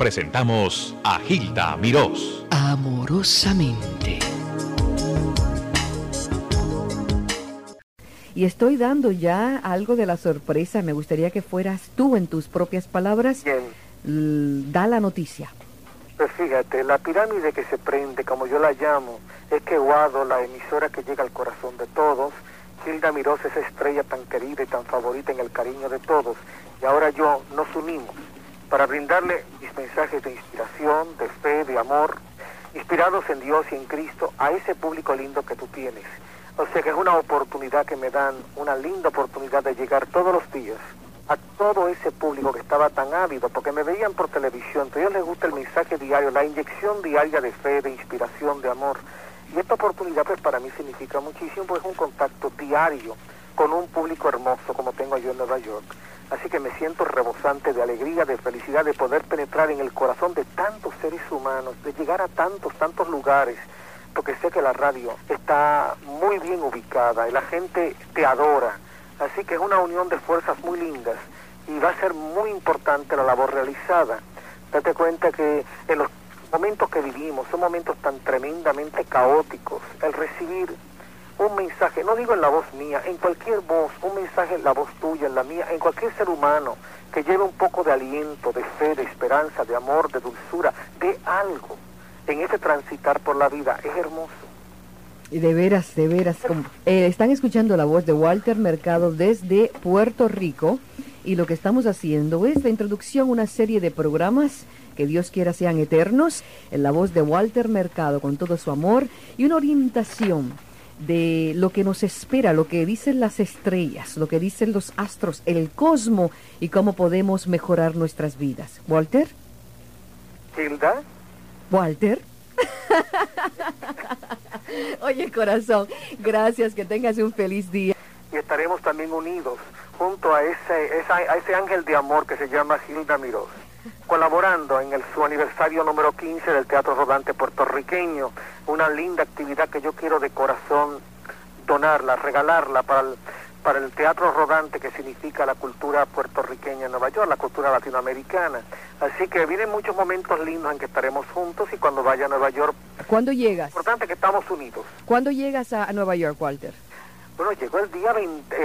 presentamos a Gilda Mirós. Amorosamente. Y estoy dando ya algo de la sorpresa. Me gustaría que fueras tú en tus propias palabras. Bien. Da la noticia. Pues fíjate, la pirámide que se prende, como yo la llamo, es que Guado, la emisora que llega al corazón de todos, Gilda Mirós, esa estrella tan querida y tan favorita en el cariño de todos, y ahora yo nos unimos para brindarle mis mensajes de inspiración, de fe, de amor, inspirados en Dios y en Cristo a ese público lindo que tú tienes. O sea que es una oportunidad que me dan, una linda oportunidad de llegar todos los días a todo ese público que estaba tan ávido, porque me veían por televisión, a ellos les gusta el mensaje diario, la inyección diaria de fe, de inspiración, de amor. Y esta oportunidad pues para mí significa muchísimo, pues es un contacto diario con un público hermoso como tengo yo en Nueva York. Así que me siento rebosante de alegría, de felicidad, de poder penetrar en el corazón de tantos seres humanos, de llegar a tantos, tantos lugares, porque sé que la radio está muy bien ubicada y la gente te adora. Así que es una unión de fuerzas muy lindas y va a ser muy importante la labor realizada. Date cuenta que en los momentos que vivimos son momentos tan tremendamente caóticos. El recibir un mensaje, no digo en la voz mía, en cualquier voz, un mensaje en la voz tuya, en la mía, en cualquier ser humano que lleve un poco de aliento, de fe, de esperanza, de amor, de dulzura, de algo en ese transitar por la vida, es hermoso. Y de veras, de veras, eh, están escuchando la voz de Walter Mercado desde Puerto Rico y lo que estamos haciendo es la introducción a una serie de programas que Dios quiera sean eternos, en la voz de Walter Mercado con todo su amor y una orientación de lo que nos espera, lo que dicen las estrellas, lo que dicen los astros, el cosmo y cómo podemos mejorar nuestras vidas. Walter. Hilda. Walter. Oye, corazón, gracias, que tengas un feliz día. Y estaremos también unidos junto a ese, a ese ángel de amor que se llama Gilda Mirós colaborando en el, su aniversario número 15 del Teatro Rodante puertorriqueño, una linda actividad que yo quiero de corazón donarla, regalarla para el, para el Teatro Rodante que significa la cultura puertorriqueña en Nueva York, la cultura latinoamericana. Así que vienen muchos momentos lindos en que estaremos juntos y cuando vaya a Nueva York... ¿Cuándo llegas? Importante que estamos unidos. ¿Cuándo llegas a Nueva York, Walter? Bueno, llegó el día,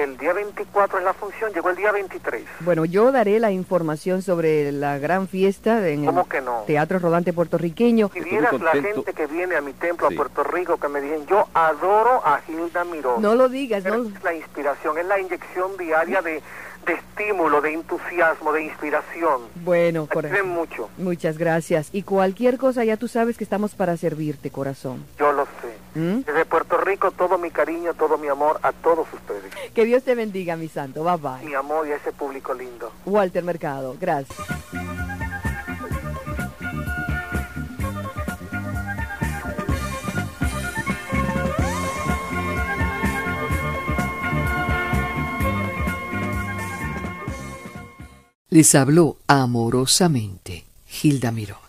el día 24 es la función, llegó el día 23. Bueno, yo daré la información sobre la gran fiesta en el Teatro Rodante Puertorriqueño. Si vieras la gente que viene a mi templo a Puerto Rico, que me dicen, yo adoro a Gilda Miró. No lo digas, no. Es la inspiración, es la inyección diaria de de estímulo, de entusiasmo, de inspiración. Bueno, corazón. mucho. Muchas gracias. Y cualquier cosa, ya tú sabes que estamos para servirte, corazón. Yo lo. ¿Mm? Desde Puerto Rico, todo mi cariño, todo mi amor a todos ustedes. Que Dios te bendiga, mi santo. Bye bye. Mi amor y a ese público lindo. Walter Mercado, gracias. Les habló amorosamente Gilda Miró.